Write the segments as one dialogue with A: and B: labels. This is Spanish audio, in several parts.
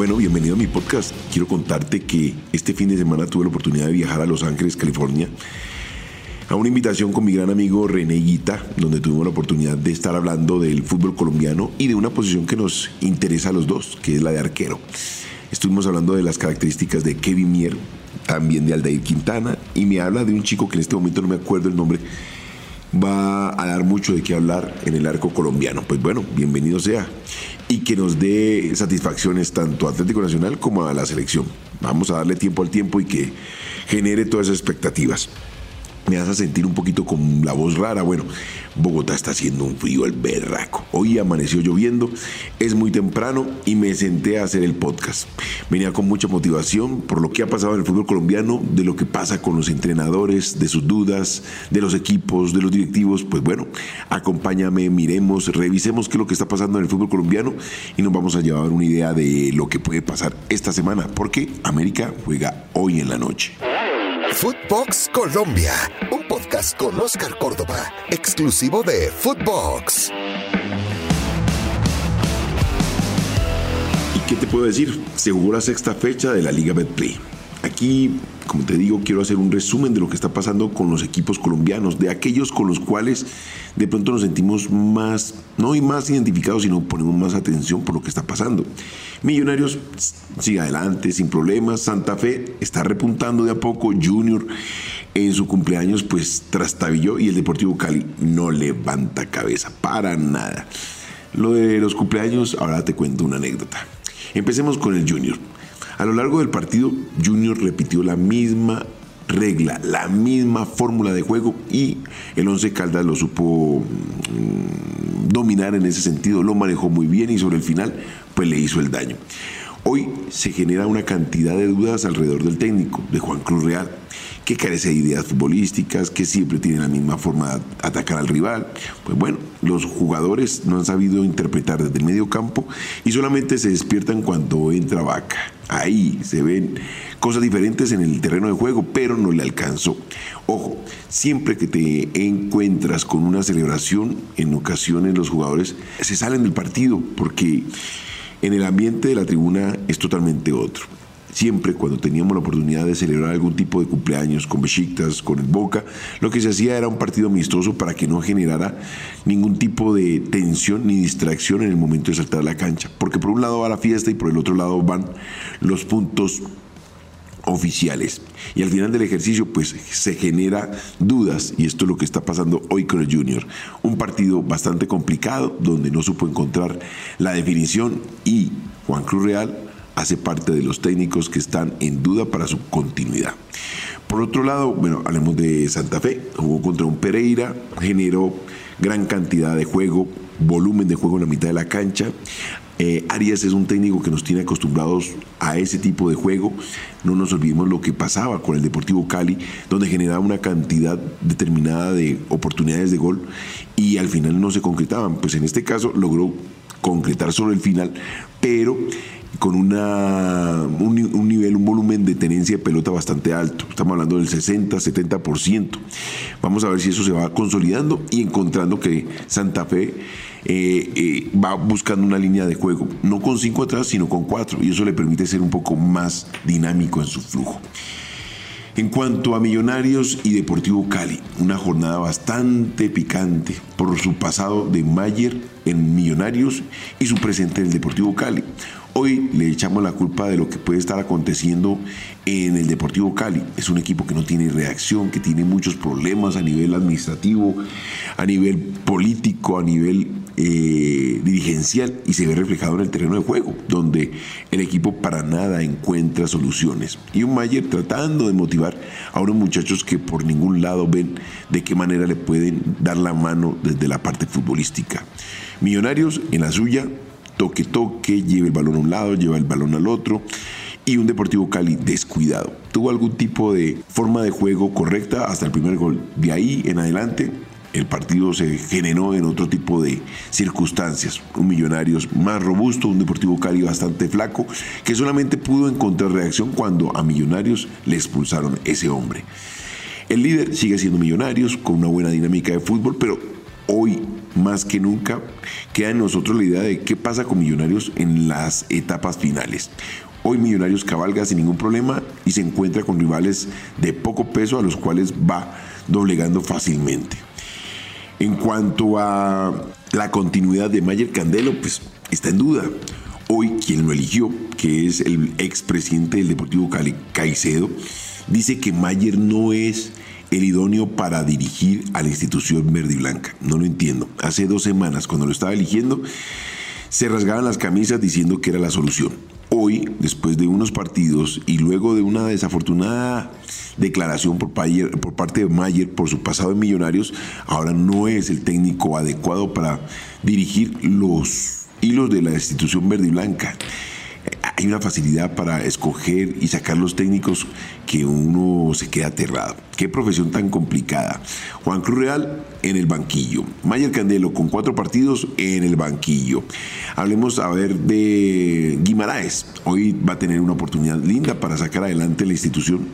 A: Bueno, bienvenido a mi podcast. Quiero contarte que este fin de semana tuve la oportunidad de viajar a Los Ángeles, California, a una invitación con mi gran amigo René Guita, donde tuvimos la oportunidad de estar hablando del fútbol colombiano y de una posición que nos interesa a los dos, que es la de arquero. Estuvimos hablando de las características de Kevin Mier, también de Aldair Quintana, y me habla de un chico que en este momento no me acuerdo el nombre, va a dar mucho de qué hablar en el arco colombiano. Pues bueno, bienvenido sea. Y que nos dé satisfacciones tanto a Atlético Nacional como a la selección. Vamos a darle tiempo al tiempo y que genere todas esas expectativas me hace sentir un poquito con la voz rara. Bueno, Bogotá está haciendo un frío al berraco. Hoy amaneció lloviendo, es muy temprano y me senté a hacer el podcast. Venía con mucha motivación por lo que ha pasado en el fútbol colombiano, de lo que pasa con los entrenadores, de sus dudas, de los equipos, de los directivos. Pues bueno, acompáñame, miremos, revisemos qué es lo que está pasando en el fútbol colombiano y nos vamos a llevar una idea de lo que puede pasar esta semana, porque América juega hoy en la noche.
B: Footbox Colombia, un podcast con Oscar Córdoba, exclusivo de Footbox.
A: ¿Y qué te puedo decir? Se jugó la sexta fecha de la Liga Betplay. Aquí, como te digo, quiero hacer un resumen de lo que está pasando con los equipos colombianos, de aquellos con los cuales de pronto nos sentimos más, no y más identificados, sino ponemos más atención por lo que está pasando. Millonarios sigue adelante sin problemas, Santa Fe está repuntando de a poco, Junior en su cumpleaños pues trastabilló y el Deportivo Cali no levanta cabeza para nada. Lo de los cumpleaños, ahora te cuento una anécdota. Empecemos con el Junior. A lo largo del partido, Junior repitió la misma regla, la misma fórmula de juego y el Once Caldas lo supo mm, dominar en ese sentido, lo manejó muy bien y sobre el final pues le hizo el daño. Hoy se genera una cantidad de dudas alrededor del técnico, de Juan Cruz Real, que carece de ideas futbolísticas, que siempre tiene la misma forma de atacar al rival. Pues bueno, los jugadores no han sabido interpretar desde el medio campo y solamente se despiertan cuando entra Vaca. Ahí se ven cosas diferentes en el terreno de juego, pero no le alcanzó. Ojo, siempre que te encuentras con una celebración, en ocasiones los jugadores se salen del partido porque en el ambiente de la tribuna es totalmente otro. Siempre cuando teníamos la oportunidad de celebrar algún tipo de cumpleaños con Besiktas, con el Boca, lo que se hacía era un partido amistoso para que no generara ningún tipo de tensión ni distracción en el momento de saltar a la cancha. Porque por un lado va la fiesta y por el otro lado van los puntos oficiales. Y al final del ejercicio, pues se genera dudas, y esto es lo que está pasando hoy con el Junior. Un partido bastante complicado, donde no supo encontrar la definición, y Juan Cruz Real hace parte de los técnicos que están en duda para su continuidad. Por otro lado, bueno, hablemos de Santa Fe, jugó contra un Pereira, generó gran cantidad de juego, volumen de juego en la mitad de la cancha. Eh, Arias es un técnico que nos tiene acostumbrados a ese tipo de juego. No nos olvidemos lo que pasaba con el Deportivo Cali, donde generaba una cantidad determinada de oportunidades de gol y al final no se concretaban. Pues en este caso logró concretar sobre el final, pero con una, un, nivel, un volumen de tenencia de pelota bastante alto. Estamos hablando del 60, 70%. Vamos a ver si eso se va consolidando y encontrando que Santa Fe eh, eh, va buscando una línea de juego, no con cinco atrás, sino con cuatro, y eso le permite ser un poco más dinámico en su flujo. En cuanto a Millonarios y Deportivo Cali, una jornada bastante picante por su pasado de Mayer en Millonarios y su presente en el Deportivo Cali. Hoy le echamos la culpa de lo que puede estar aconteciendo en el Deportivo Cali. Es un equipo que no tiene reacción, que tiene muchos problemas a nivel administrativo, a nivel político, a nivel eh, dirigencial y se ve reflejado en el terreno de juego, donde el equipo para nada encuentra soluciones. Y un Mayer tratando de motivar a unos muchachos que por ningún lado ven de qué manera le pueden dar la mano desde la parte futbolística. Millonarios en la suya, toque toque, lleva el balón a un lado, lleva el balón al otro y un Deportivo Cali descuidado. Tuvo algún tipo de forma de juego correcta hasta el primer gol. De ahí en adelante el partido se generó en otro tipo de circunstancias. Un Millonarios más robusto, un Deportivo Cali bastante flaco, que solamente pudo encontrar reacción cuando a Millonarios le expulsaron ese hombre. El líder sigue siendo Millonarios, con una buena dinámica de fútbol, pero hoy más que nunca queda en nosotros la idea de qué pasa con Millonarios en las etapas finales. Hoy Millonarios cabalga sin ningún problema y se encuentra con rivales de poco peso a los cuales va doblegando fácilmente. En cuanto a la continuidad de Mayer Candelo, pues está en duda. Hoy quien lo eligió, que es el expresidente del Deportivo Cali, Caicedo, dice que Mayer no es el idóneo para dirigir a la institución verde y blanca. No lo entiendo. Hace dos semanas, cuando lo estaba eligiendo, se rasgaban las camisas diciendo que era la solución. Hoy, después de unos partidos y luego de una desafortunada declaración por, por parte de Mayer por su pasado en Millonarios, ahora no es el técnico adecuado para dirigir los hilos de la institución verde y blanca hay una facilidad para escoger y sacar los técnicos que uno se queda aterrado. Qué profesión tan complicada. Juan Cruz Real en el banquillo. Mayer Candelo con cuatro partidos en el banquillo. Hablemos a ver de Guimaraes. Hoy va a tener una oportunidad linda para sacar adelante la institución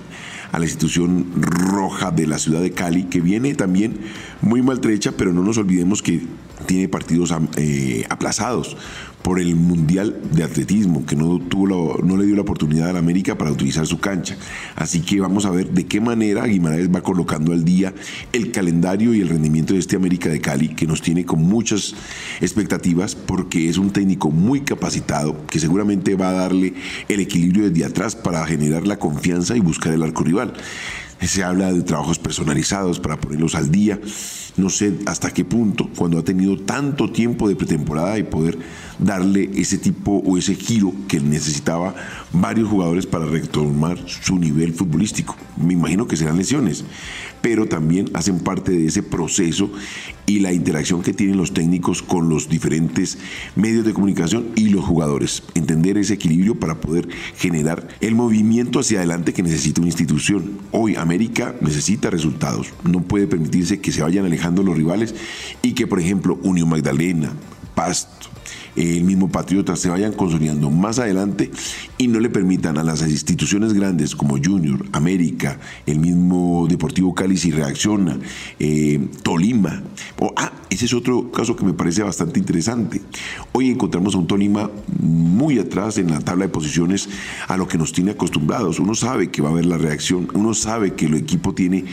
A: a la institución roja de la ciudad de Cali, que viene también muy maltrecha, pero no nos olvidemos que tiene partidos eh, aplazados por el Mundial de Atletismo, que no, tuvo no le dio la oportunidad a la América para utilizar su cancha. Así que vamos a ver de qué manera Guimaraes va colocando al día el calendario y el rendimiento de este América de Cali, que nos tiene con muchas expectativas, porque es un técnico muy capacitado, que seguramente va a darle el equilibrio desde atrás para generar la confianza y buscar el arco rival. Se habla de trabajos personalizados para ponerlos al día. No sé hasta qué punto, cuando ha tenido tanto tiempo de pretemporada y poder darle ese tipo o ese giro que necesitaba varios jugadores para retomar su nivel futbolístico. Me imagino que serán lesiones, pero también hacen parte de ese proceso y la interacción que tienen los técnicos con los diferentes medios de comunicación y los jugadores. Entender ese equilibrio para poder generar el movimiento hacia adelante que necesita una institución. Hoy América necesita resultados. No puede permitirse que se vayan alejando los rivales y que, por ejemplo, Unión Magdalena, Pasto, el mismo Patriota se vayan consolidando más adelante y no le permitan a las instituciones grandes como Junior, América, el mismo Deportivo Cali si reacciona, eh, Tolima. ah, ese es otro caso que me parece bastante interesante. Hoy encontramos a un Tolima muy atrás en la tabla de posiciones a lo que nos tiene acostumbrados. Uno sabe que va a haber la reacción, uno sabe que el equipo tiene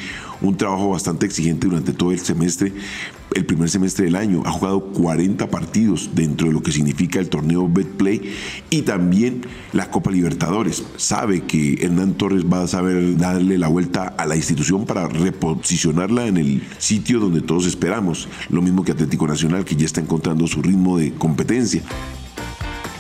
A: un trabajo bastante exigente durante todo el semestre, el primer semestre del año. Ha jugado 40 partidos dentro de lo que significa el torneo Betplay y también la Copa Libertadores. Sabe que Hernán Torres va a saber darle la vuelta a la institución para reposicionarla en el sitio donde todos esperamos. Lo mismo que Atlético Nacional, que ya está encontrando su ritmo de competencia.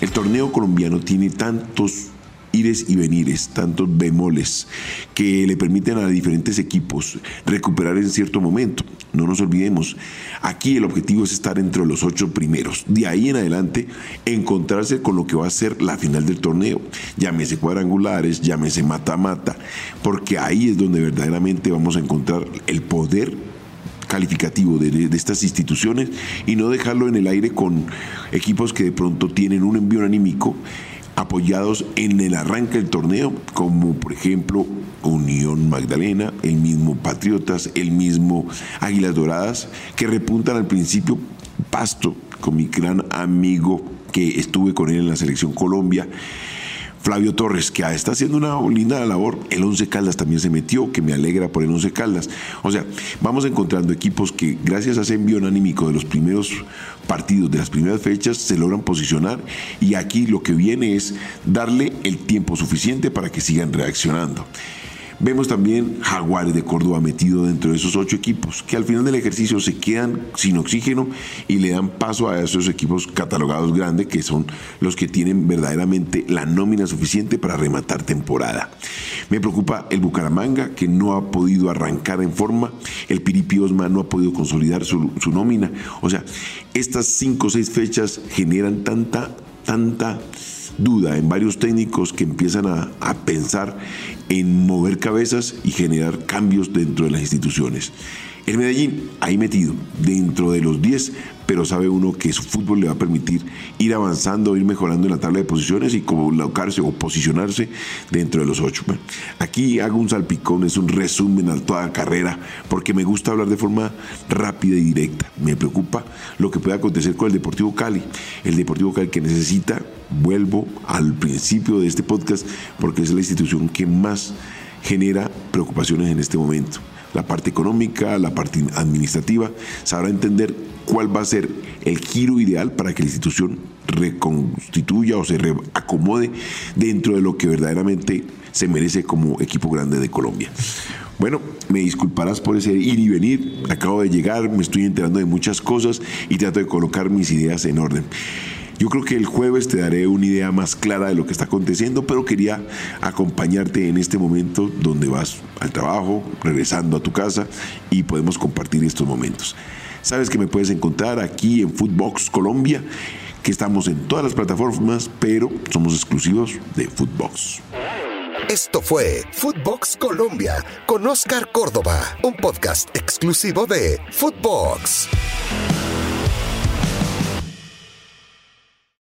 A: El torneo colombiano tiene tantos ires y venires, tantos bemoles que le permiten a diferentes equipos recuperar en cierto momento. No nos olvidemos, aquí el objetivo es estar entre los ocho primeros. De ahí en adelante, encontrarse con lo que va a ser la final del torneo. Llámese cuadrangulares, llámese mata-mata, porque ahí es donde verdaderamente vamos a encontrar el poder calificativo de, de, estas instituciones y no dejarlo en el aire con equipos que de pronto tienen un envío anímico apoyados en el arranque del torneo, como por ejemplo Unión Magdalena, el mismo Patriotas, el mismo Águilas Doradas, que repuntan al principio. Pasto, con mi gran amigo que estuve con él en la selección Colombia Flavio Torres, que está haciendo una linda labor. El Once Caldas también se metió, que me alegra por el Once Caldas. O sea, vamos encontrando equipos que gracias a ese envío anímico de los primeros partidos, de las primeras fechas, se logran posicionar y aquí lo que viene es darle el tiempo suficiente para que sigan reaccionando. Vemos también Jaguares de Córdoba metido dentro de esos ocho equipos, que al final del ejercicio se quedan sin oxígeno y le dan paso a esos equipos catalogados grandes, que son los que tienen verdaderamente la nómina suficiente para rematar temporada. Me preocupa el Bucaramanga, que no ha podido arrancar en forma, el Piripi Osma no ha podido consolidar su, su nómina. O sea, estas cinco o seis fechas generan tanta, tanta duda en varios técnicos que empiezan a, pensar en mover cabezas y generar cambios dentro de las instituciones. El Medellín, ahí metido, dentro de los 10, pero sabe uno que su fútbol le va a permitir ir avanzando, ir mejorando en la tabla de posiciones y colocarse o posicionarse dentro de los 8. aquí hago un salpicón, es un resumen a toda la carrera, porque me gusta hablar de forma rápida y directa. Me preocupa lo que pueda acontecer con el Deportivo Cali. El Deportivo Cali que necesita, vuelvo al principio de este podcast, porque es la institución que más genera preocupaciones en este momento la parte económica, la parte administrativa, sabrá entender cuál va a ser el giro ideal para que la institución reconstituya o se acomode dentro de lo que verdaderamente se merece como equipo grande de Colombia. Bueno, me disculparás por ese ir y venir. Acabo de llegar, me estoy enterando de muchas cosas y trato de colocar mis ideas en orden. Yo creo que el jueves te daré una idea más clara de lo que está aconteciendo, pero quería acompañarte en este momento donde vas al trabajo, regresando a tu casa y podemos compartir estos momentos. Sabes que me puedes encontrar aquí en Footbox Colombia, que estamos en todas las plataformas, pero somos exclusivos de Footbox.
B: Esto fue Footbox Colombia con Oscar Córdoba, un podcast exclusivo de Footbox.